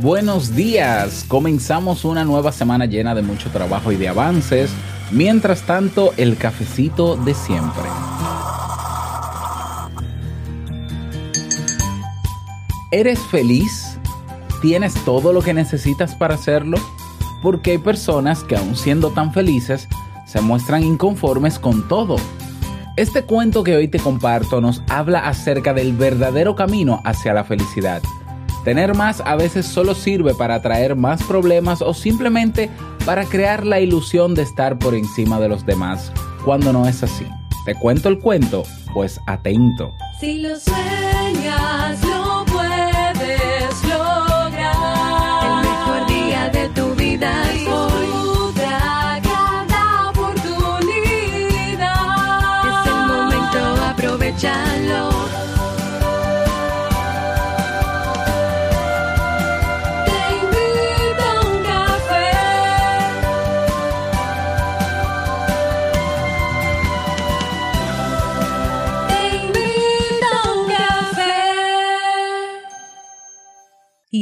buenos días. Comenzamos una nueva semana llena de mucho trabajo y de avances. Mientras tanto, el cafecito de siempre. ¿Eres feliz? ¿Tienes todo lo que necesitas para hacerlo? Porque hay personas que aun siendo tan felices, se muestran inconformes con todo. Este cuento que hoy te comparto nos habla acerca del verdadero camino hacia la felicidad Tener más a veces solo sirve para atraer más problemas o simplemente para crear la ilusión de estar por encima de los demás, cuando no es así. ¿Te cuento el cuento? Pues atento. Si lo sueñas,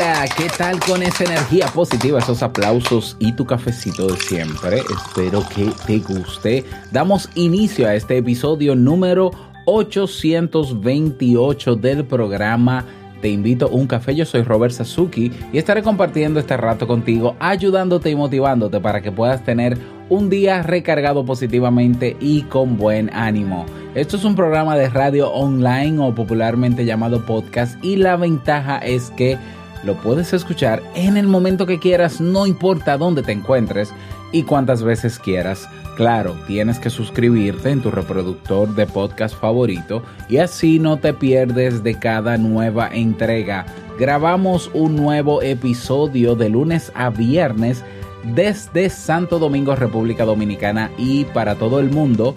Hola, ¿qué tal con esa energía positiva, esos aplausos y tu cafecito de siempre? Espero que te guste. Damos inicio a este episodio número 828 del programa Te invito a un café. Yo soy Robert Sasuki y estaré compartiendo este rato contigo, ayudándote y motivándote para que puedas tener un día recargado positivamente y con buen ánimo. Esto es un programa de radio online o popularmente llamado podcast y la ventaja es que lo puedes escuchar en el momento que quieras, no importa dónde te encuentres y cuántas veces quieras. Claro, tienes que suscribirte en tu reproductor de podcast favorito y así no te pierdes de cada nueva entrega. Grabamos un nuevo episodio de lunes a viernes desde Santo Domingo, República Dominicana y para todo el mundo.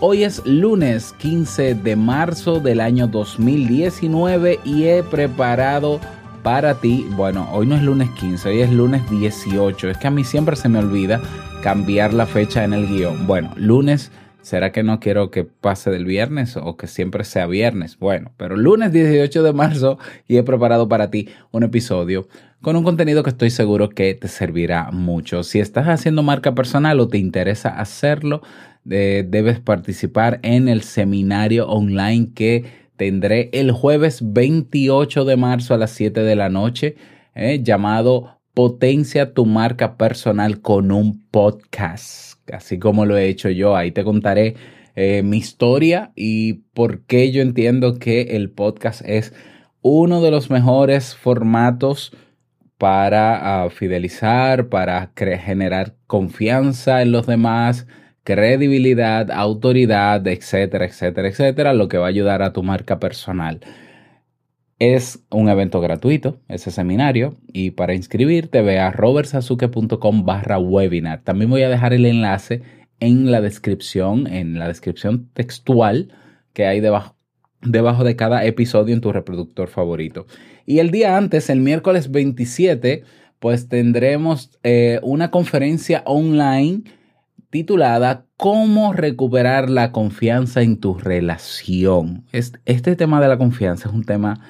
Hoy es lunes 15 de marzo del año 2019 y he preparado para ti. Bueno, hoy no es lunes 15, hoy es lunes 18. Es que a mí siempre se me olvida cambiar la fecha en el guion. Bueno, lunes, ¿será que no quiero que pase del viernes o que siempre sea viernes? Bueno, pero lunes 18 de marzo y he preparado para ti un episodio con un contenido que estoy seguro que te servirá mucho. Si estás haciendo marca personal o te interesa hacerlo, debes participar en el seminario online que tendré el jueves 28 de marzo a las 7 de la noche, eh, llamado Potencia tu marca personal con un podcast, así como lo he hecho yo. Ahí te contaré eh, mi historia y por qué yo entiendo que el podcast es uno de los mejores formatos para ah, fidelizar, para generar confianza en los demás, credibilidad, autoridad, etcétera, etcétera, etcétera, lo que va a ayudar a tu marca personal. Es un evento gratuito, ese seminario, y para inscribirte ve a robertsazuke.com barra webinar. También voy a dejar el enlace en la descripción, en la descripción textual que hay debajo, debajo de cada episodio en tu reproductor favorito. Y el día antes, el miércoles 27, pues tendremos eh, una conferencia online titulada ¿Cómo recuperar la confianza en tu relación? Este tema de la confianza es un tema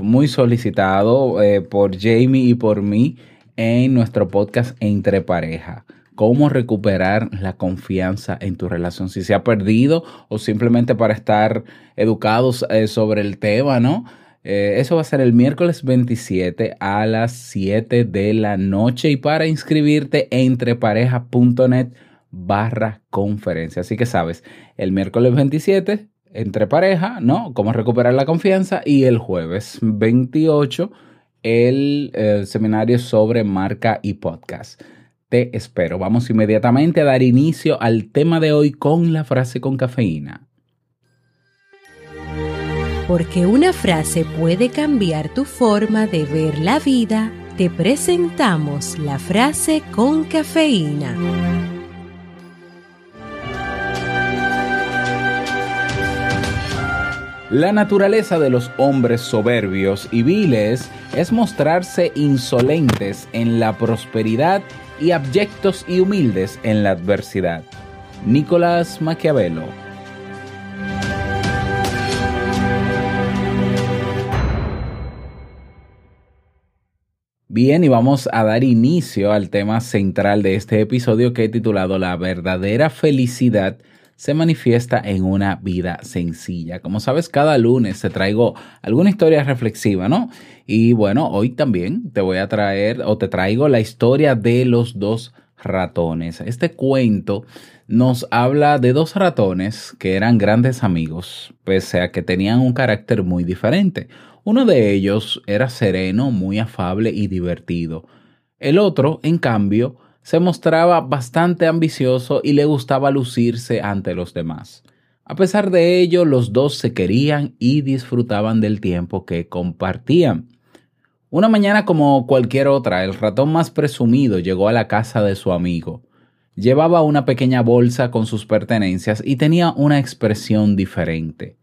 muy solicitado eh, por Jamie y por mí en nuestro podcast Entre Pareja. Cómo recuperar la confianza en tu relación, si se ha perdido o simplemente para estar educados eh, sobre el tema, ¿no? Eh, eso va a ser el miércoles 27 a las 7 de la noche y para inscribirte entrepareja.net barra conferencia. Así que sabes, el miércoles 27 entre pareja, ¿no? Cómo recuperar la confianza y el jueves 28 el, el seminario sobre marca y podcast. Te espero. Vamos inmediatamente a dar inicio al tema de hoy con la frase con cafeína. Porque una frase puede cambiar tu forma de ver la vida te presentamos la frase con cafeína. La naturaleza de los hombres soberbios y viles es mostrarse insolentes en la prosperidad y abyectos y humildes en la adversidad. Nicolás Maquiavelo Bien, y vamos a dar inicio al tema central de este episodio que he titulado La verdadera felicidad se manifiesta en una vida sencilla. Como sabes, cada lunes te traigo alguna historia reflexiva, ¿no? Y bueno, hoy también te voy a traer o te traigo la historia de los dos ratones. Este cuento nos habla de dos ratones que eran grandes amigos, pese a que tenían un carácter muy diferente. Uno de ellos era sereno, muy afable y divertido. El otro, en cambio, se mostraba bastante ambicioso y le gustaba lucirse ante los demás. A pesar de ello, los dos se querían y disfrutaban del tiempo que compartían. Una mañana como cualquier otra, el ratón más presumido llegó a la casa de su amigo. Llevaba una pequeña bolsa con sus pertenencias y tenía una expresión diferente.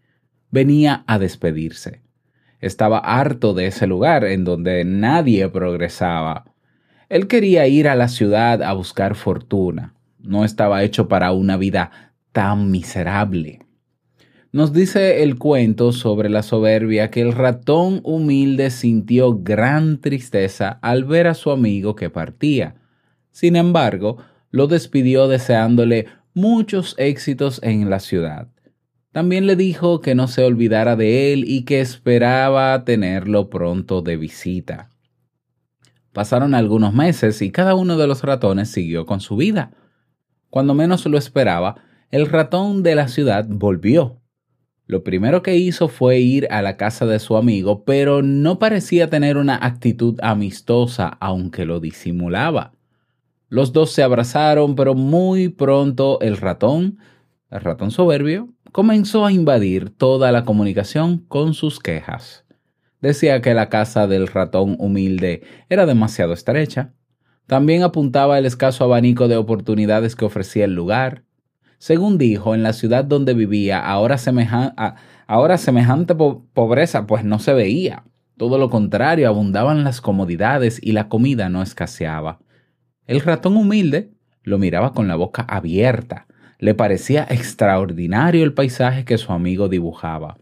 Venía a despedirse. Estaba harto de ese lugar en donde nadie progresaba. Él quería ir a la ciudad a buscar fortuna. No estaba hecho para una vida tan miserable. Nos dice el cuento sobre la soberbia que el ratón humilde sintió gran tristeza al ver a su amigo que partía. Sin embargo, lo despidió deseándole muchos éxitos en la ciudad. También le dijo que no se olvidara de él y que esperaba tenerlo pronto de visita. Pasaron algunos meses y cada uno de los ratones siguió con su vida. Cuando menos lo esperaba, el ratón de la ciudad volvió. Lo primero que hizo fue ir a la casa de su amigo, pero no parecía tener una actitud amistosa, aunque lo disimulaba. Los dos se abrazaron, pero muy pronto el ratón, el ratón soberbio, comenzó a invadir toda la comunicación con sus quejas. Decía que la casa del ratón humilde era demasiado estrecha. También apuntaba el escaso abanico de oportunidades que ofrecía el lugar. Según dijo, en la ciudad donde vivía, ahora, ahora semejante pobreza pues no se veía. Todo lo contrario, abundaban las comodidades y la comida no escaseaba. El ratón humilde lo miraba con la boca abierta, le parecía extraordinario el paisaje que su amigo dibujaba.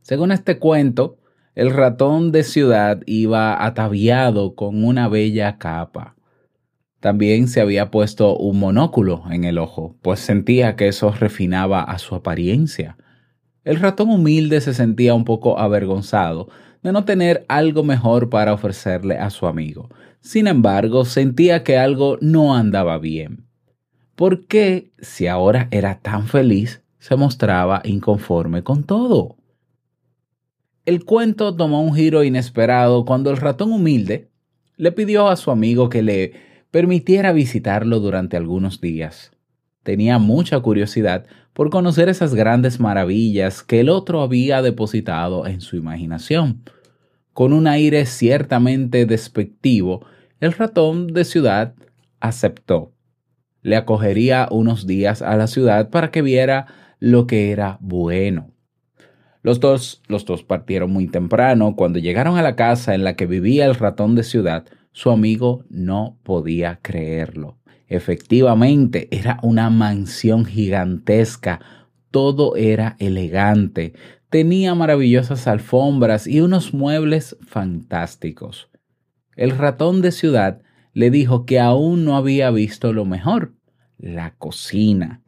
Según este cuento, el ratón de ciudad iba ataviado con una bella capa. También se había puesto un monóculo en el ojo, pues sentía que eso refinaba a su apariencia. El ratón humilde se sentía un poco avergonzado de no tener algo mejor para ofrecerle a su amigo. Sin embargo, sentía que algo no andaba bien. ¿Por qué, si ahora era tan feliz, se mostraba inconforme con todo? El cuento tomó un giro inesperado cuando el ratón humilde le pidió a su amigo que le permitiera visitarlo durante algunos días. Tenía mucha curiosidad por conocer esas grandes maravillas que el otro había depositado en su imaginación. Con un aire ciertamente despectivo, el ratón de ciudad aceptó le acogería unos días a la ciudad para que viera lo que era bueno. Los dos, los dos partieron muy temprano. Cuando llegaron a la casa en la que vivía el ratón de ciudad, su amigo no podía creerlo. Efectivamente, era una mansión gigantesca. Todo era elegante. Tenía maravillosas alfombras y unos muebles fantásticos. El ratón de ciudad le dijo que aún no había visto lo mejor, la cocina.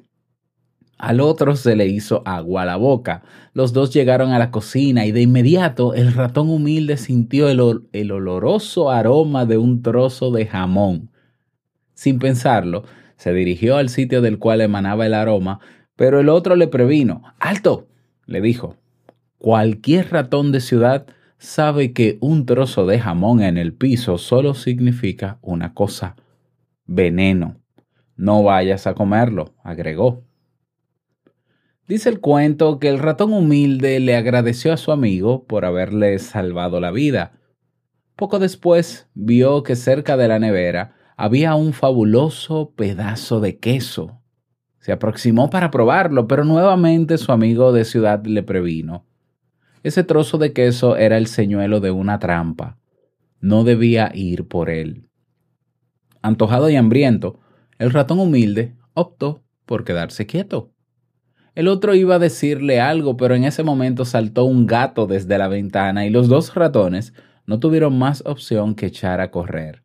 Al otro se le hizo agua a la boca. Los dos llegaron a la cocina y de inmediato el ratón humilde sintió el, el, oloroso aroma de un trozo de jamón. Sin pensarlo, se dirigió al sitio del cual emanaba el aroma, pero el otro le previno. ¡Alto! le dijo. Cualquier ratón de ciudad sabe que un trozo de jamón en el piso solo significa una cosa, veneno. No vayas a comerlo, agregó. Dice el cuento que el ratón humilde le agradeció a su amigo por haberle salvado la vida. Poco después vio que cerca de la nevera había un fabuloso pedazo de queso. Se aproximó para probarlo, pero nuevamente su amigo de ciudad le previno. Ese trozo de queso era el señuelo de una trampa. No debía ir por él. Antojado y hambriento, el ratón humilde optó por quedarse quieto. El otro iba a decirle algo, pero en ese momento saltó un gato desde la ventana y los dos ratones no tuvieron más opción que echar a correr.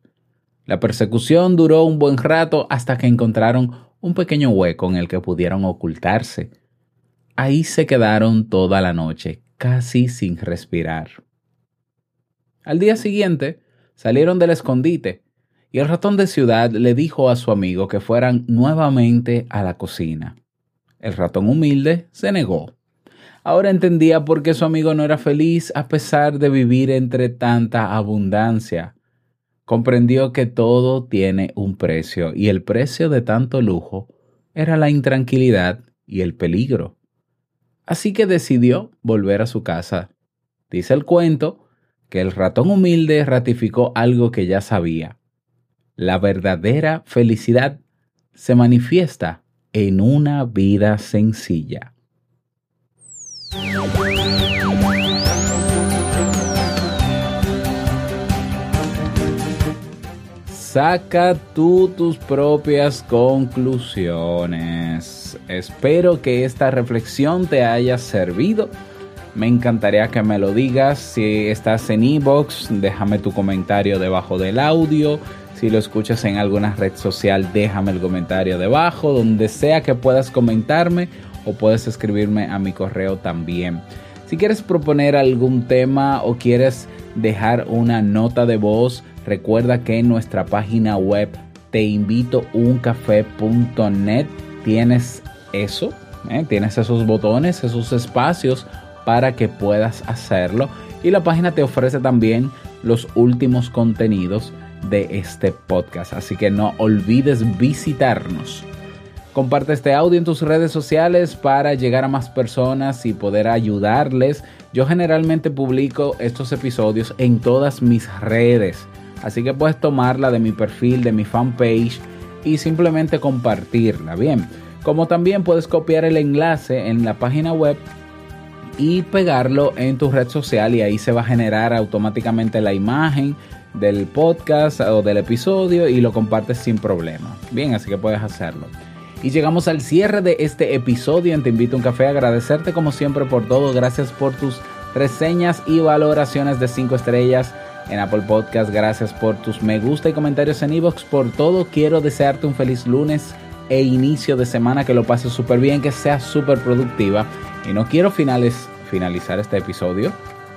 La persecución duró un buen rato hasta que encontraron un pequeño hueco en el que pudieron ocultarse. Ahí se quedaron toda la noche, casi sin respirar. Al día siguiente salieron del escondite y el ratón de ciudad le dijo a su amigo que fueran nuevamente a la cocina. El ratón humilde se negó. Ahora entendía por qué su amigo no era feliz a pesar de vivir entre tanta abundancia. Comprendió que todo tiene un precio y el precio de tanto lujo era la intranquilidad y el peligro. Así que decidió volver a su casa. Dice el cuento que el ratón humilde ratificó algo que ya sabía. La verdadera felicidad se manifiesta en una vida sencilla. Saca tú tus propias conclusiones. Espero que esta reflexión te haya servido. Me encantaría que me lo digas. Si estás en Ebox, déjame tu comentario debajo del audio. Si lo escuchas en alguna red social, déjame el comentario debajo. Donde sea que puedas comentarme o puedes escribirme a mi correo también. Si quieres proponer algún tema o quieres dejar una nota de voz, recuerda que en nuestra página web teinvitouncafé.net tienes eso, ¿eh? tienes esos botones, esos espacios para que puedas hacerlo. Y la página te ofrece también los últimos contenidos de este podcast. Así que no olvides visitarnos. Comparte este audio en tus redes sociales para llegar a más personas y poder ayudarles. Yo generalmente publico estos episodios en todas mis redes. Así que puedes tomarla de mi perfil, de mi fanpage y simplemente compartirla. Bien, como también puedes copiar el enlace en la página web y pegarlo en tu red social y ahí se va a generar automáticamente la imagen del podcast o del episodio y lo compartes sin problema. Bien, así que puedes hacerlo. Y llegamos al cierre de este episodio en Te invito a un café. Agradecerte como siempre por todo. Gracias por tus reseñas y valoraciones de 5 estrellas en Apple Podcast. Gracias por tus me gusta y comentarios en iVoox. Por todo, quiero desearte un feliz lunes e inicio de semana. Que lo pases súper bien, que seas súper productiva. Y no quiero finales, finalizar este episodio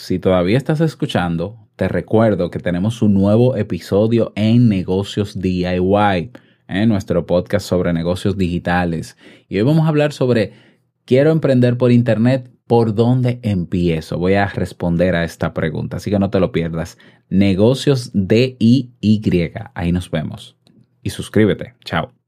Si todavía estás escuchando, te recuerdo que tenemos un nuevo episodio en Negocios DIY, en nuestro podcast sobre negocios digitales. Y hoy vamos a hablar sobre, quiero emprender por Internet, ¿por dónde empiezo? Voy a responder a esta pregunta, así que no te lo pierdas. Negocios DIY, ahí nos vemos. Y suscríbete. Chao.